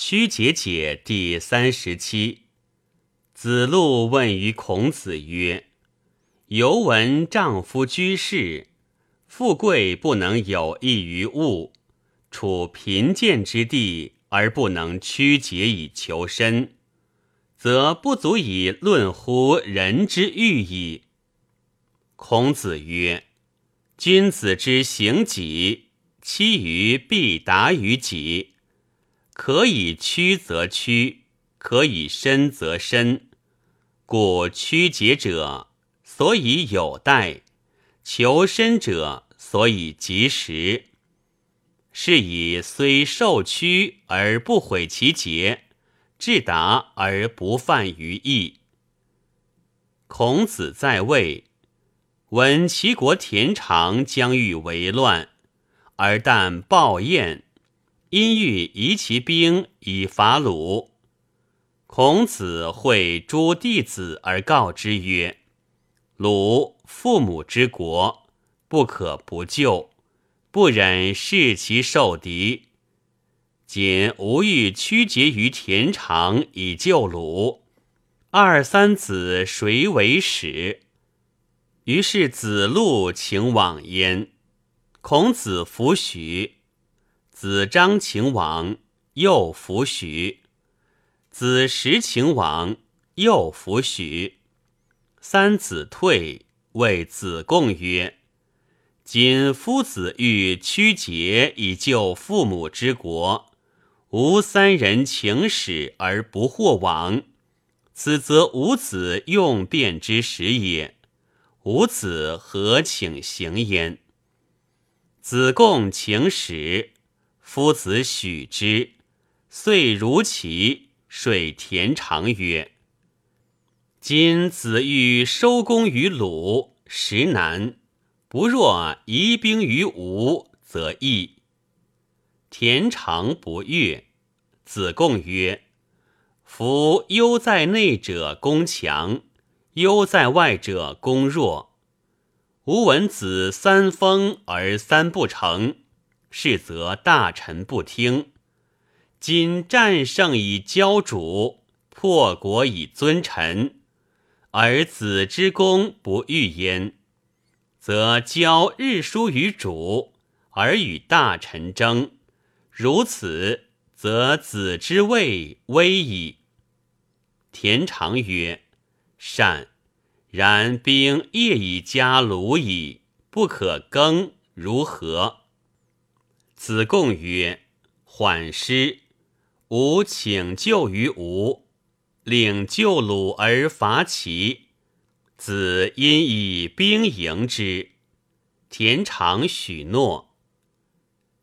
曲解解第三十七。子路问于孔子曰：“犹闻丈夫居士，富贵不能有益于物，处贫贱之地而不能曲解以求身，则不足以论乎人之欲矣。”孔子曰：“君子之行己，其于必达于己。”可以屈则屈，可以伸则伸。故屈节者，所以有待；求伸者，所以及时。是以虽受屈而不毁其节，至达而不犯于义。孔子在位，闻齐国田常将欲为乱，而但暴燕。因欲移其兵以伐鲁，孔子会诸弟子而告之曰：“鲁父母之国，不可不救，不忍视其受敌。今吾欲屈节于田常以救鲁，二三子谁为使？”于是子路请往焉，孔子弗许。子张请往，又弗许；子时请往，又弗许。三子退，谓子贡曰：“今夫子欲屈节以救父母之国，吾三人请使而不获往，此则吾子用变之时也。吾子何请行焉？”子贡请使。夫子许之，遂如其水田常曰：“今子欲收功于鲁，实难；不若移兵于吴，则易。”田常不悦。子贡曰：“夫忧在内者攻强，忧在外者攻弱。吾闻子三封而三不成。”是则大臣不听，今战胜以骄主，破国以尊臣，而子之功不欲焉，则骄日疏于主，而与大臣争，如此，则子之位危矣。田常曰：“善。然兵业已加鲁矣，不可更，如何？”子贡曰：“缓师，吾请救于吴，令救鲁而伐齐。子因以兵迎之。田常许诺。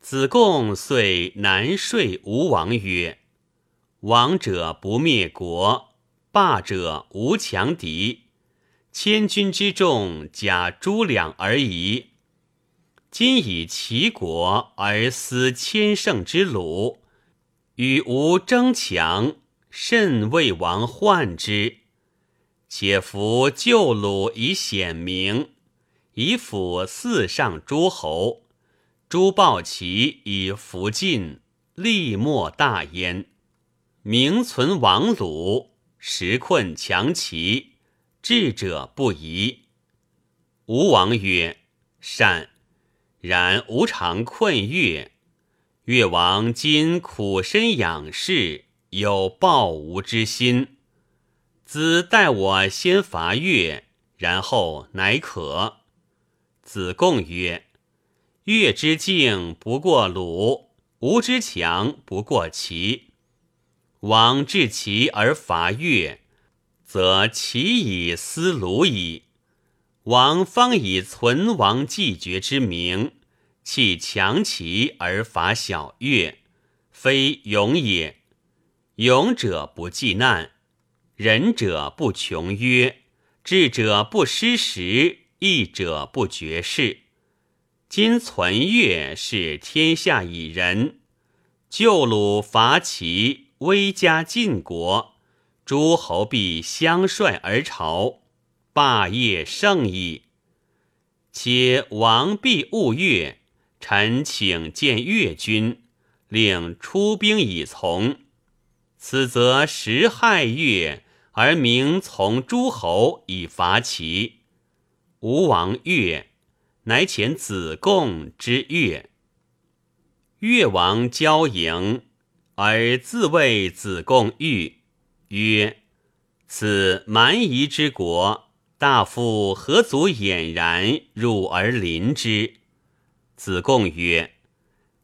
子贡遂南说吴王曰：‘王者不灭国，霸者无强敌。千军之众，甲诸两而已。’”今以齐国而思千乘之鲁，与吾争强，甚为王患之。且夫救鲁以显明，以辅四上诸侯；诛暴齐以服晋，利莫大焉。名存亡鲁，时困强齐，智者不疑。吴王曰：“善。”然吾常困越，越王今苦身养士，有报吾之心。子待我先伐越，然后乃可。子贡曰：“越之境不过鲁，吴之强不过齐。王至齐而伐越，则齐以思鲁矣。王方以存亡继绝之名。”弃强齐而伐小越，非勇也。勇者不济难，仁者不穷约，智者不失时，义者不绝事。今存越是天下以仁，救鲁伐齐，威加晋国，诸侯必相率而朝，霸业盛矣。且王必勿越。臣请见越君，令出兵以从。此则实害越，而名从诸侯以伐齐。吴王越，乃遣子贡之越。越王交迎，而自谓子贡欲曰：“此蛮夷之国，大夫何足俨然入而临之？”子贡曰：“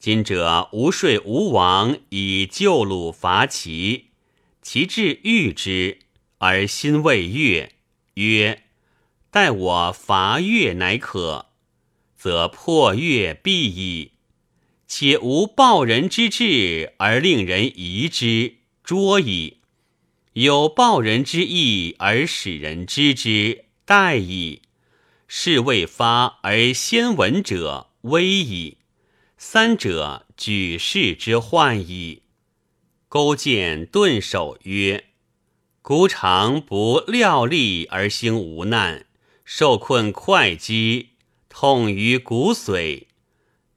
今者吾说吴王以救鲁伐齐，其志欲之，而心未悦，曰：‘待我伐越乃可，则破越必矣。’且无报人之志，而令人疑之，捉矣；有报人之意，而使人知之，待矣。是未发而先闻者。”危矣！三者举世之患矣。勾践顿首曰：“孤常不料力而兴无难，受困会稽，痛于骨髓，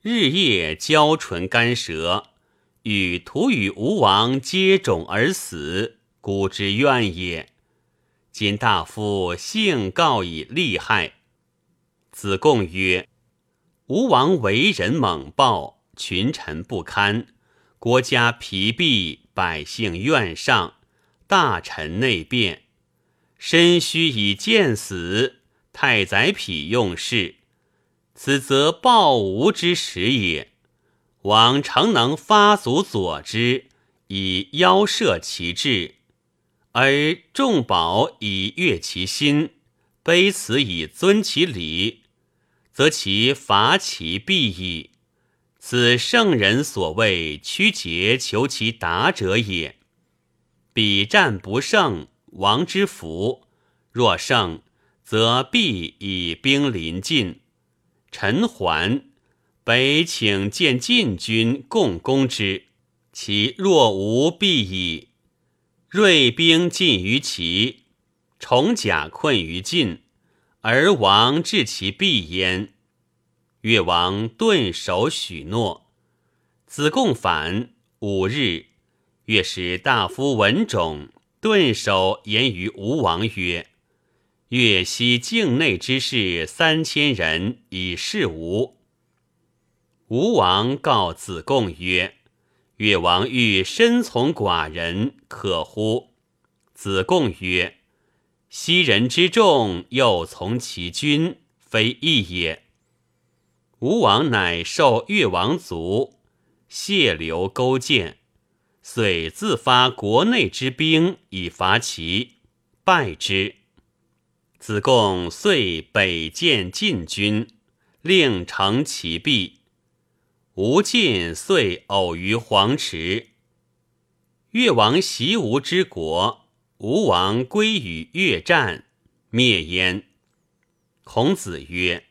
日夜交唇干舌，与徒与吴王接踵而死，孤之怨也。今大夫幸告以利害。”子贡曰。吴王为人猛暴，群臣不堪，国家疲弊，百姓怨上，大臣内变，身虚以见死，太宰匹用事，此则暴吴之时也。王诚能发卒佐之，以邀摄其志，而众宝以悦其心，卑辞以尊其礼。则其伐其必矣。此圣人所谓屈节求其达者也。彼战不胜，王之福；若胜，则必以兵临晋。陈桓北请见晋军共攻之，其若无必矣。锐兵尽于齐，重甲困于晋。而王治其必焉。越王顿首许诺。子贡反五日，越使大夫文种顿首言于吴王曰：“越西境内之士三千人，以示吴。”吴王告子贡曰：“越王欲身从寡人，可乎？”子贡曰。昔人之众，又从其君，非义也。吴王乃受越王族，谢留勾践，遂自发国内之兵以伐齐，败之。子贡遂北见晋军，令成其壁。吴晋遂偶于黄池。越王袭吴之国。吴王归与越战，灭焉。孔子曰：“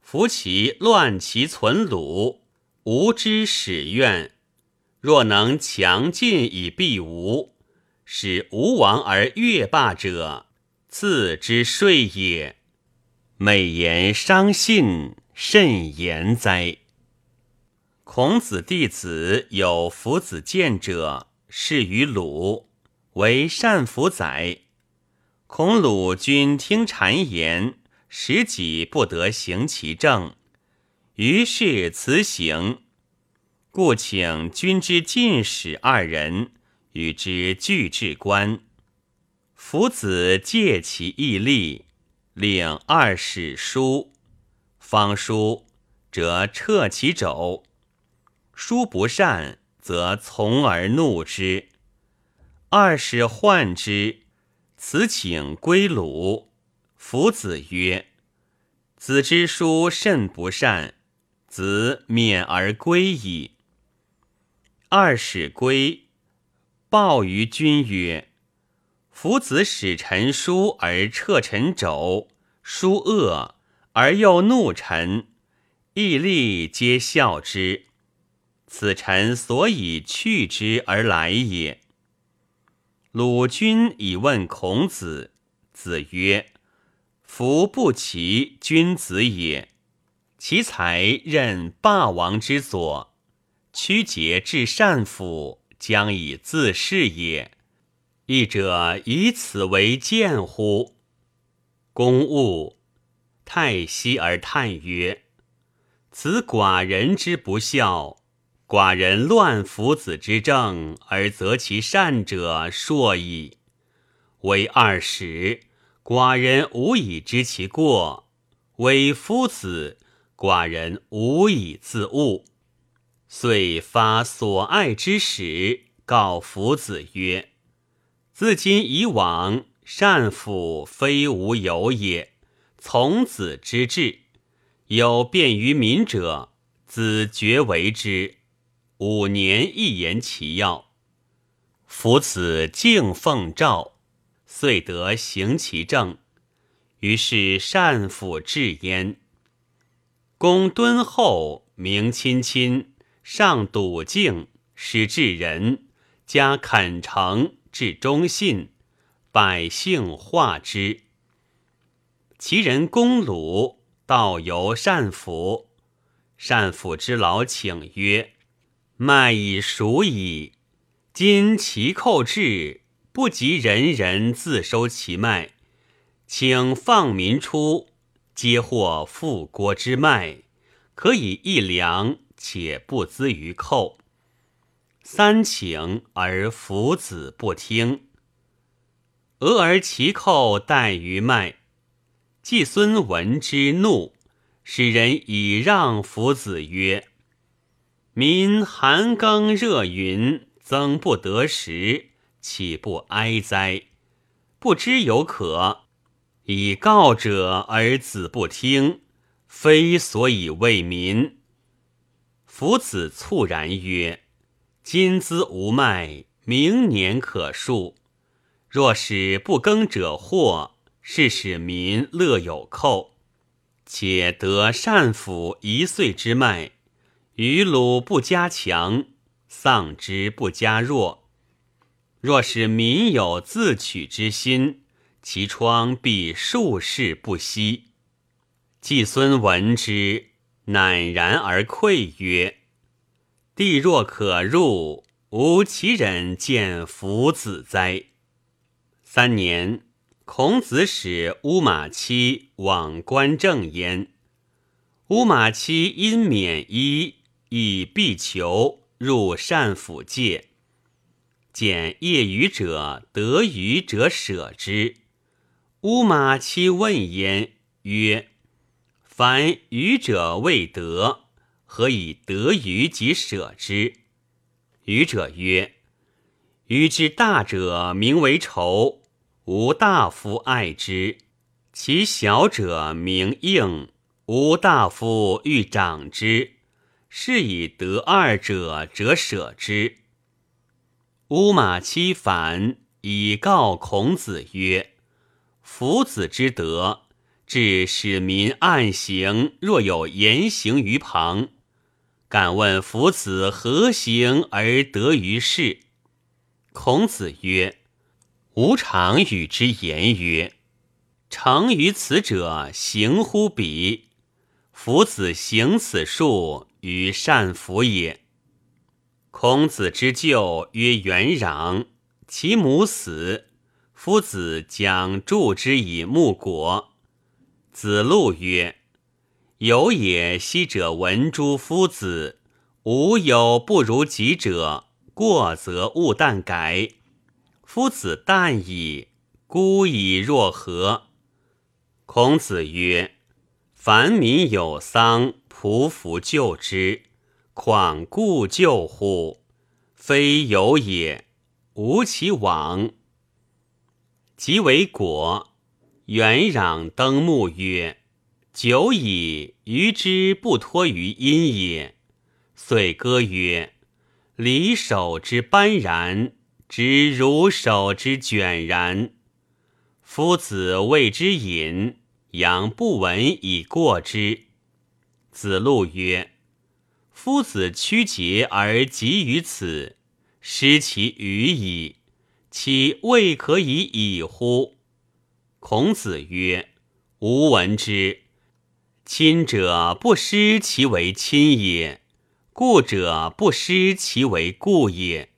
夫其乱其存鲁，吾之始怨。若能强晋以避吴，使吴王而越霸者，次之税也。美言伤信，甚言哉！”孔子弟子有夫子见者，是于鲁。为善福宰，孔鲁君听谗言，使己不得行其政，于是辞行，故请君之进使二人与之俱至官。夫子借其义力，令二使书，方书则撤其肘，书不善，则从而怒之。二使患之，辞请归鲁。夫子曰：“子之书甚不善，子免而归矣。”二使归，报于君曰：“夫子使臣书而撤臣肘，书恶而又怒臣，义立皆笑之。此臣所以去之而来也。”鲁君以问孔子，子曰：“夫不齐，君子也。其才任霸王之佐，屈节至善府，将以自是也。义者以此为鉴乎？公务太息而叹曰：“此寡人之不孝。寡人乱夫子之政，而择其善者硕矣。为二使，寡人无以知其过；为夫子，寡人无以自悟。遂发所爱之使，告夫子曰：‘自今以往，善辅非无有也。从子之志，有便于民者，子绝为之。’”五年一言其要，夫子敬奉诏，遂得行其政。于是善辅治焉。公敦厚，明亲亲，上笃敬，使至仁，加恳诚，至忠信，百姓化之。其人公鲁，道由善辅。善辅之劳，请曰。麦已熟矣，今其寇至，不及人人自收其麦，请放民出，皆获复国之麦，可以一粮，且不资于寇。三请而夫子不听，俄而其寇待于麦。季孙闻之怒，使人以让夫子曰。民寒耕热耘，增不得食，岂不哀哉？不知有可，以告者而子不听，非所以为民。夫子猝然曰：“今兹无麦，明年可数。若使不耕者祸，是使民乐有寇，且得善抚一岁之麦。”于鲁不加强，丧之不加弱。若是民有自取之心，其疮必数世不息。季孙闻之，赧然而愧曰：“地若可入，吾其忍见夫子哉？”三年，孔子使乌马期往观政焉。乌马期因免衣。以必求入善府戒，见业余者得余者舍之。乌马期问焉曰：“凡愚者未得，何以得余即舍之？”愚者曰：“余之大者名为仇，无大夫爱之；其小者名应，无大夫欲长之。”是以得二者，者舍之。乌马期反，以告孔子曰：“夫子之德，至使民暗行，若有言行于旁。敢问夫子何行而得于世？”孔子曰：“吾常与之言曰：‘成于此者，行乎彼。’夫子行此术。”于善福也。孔子之舅曰元壤，其母死，夫子将助之以木果。子路曰：“有也，昔者闻诸夫子，吾有不如己者，过则勿惮改。夫子旦矣，孤以若何？”孔子曰：“凡民有丧。”匍匐救之，况故救乎？非有也，无其往。即为果。元壤登木曰：“久矣，余之不托于阴也。”遂歌曰：“离手之斑然，执如手之卷然。夫子谓之隐，阳不闻以过之。”子路曰：“夫子屈节而及于此，失其语矣。其未可以已乎？”孔子曰：“吾闻之。亲者不失其为亲也，故者不失其为故也。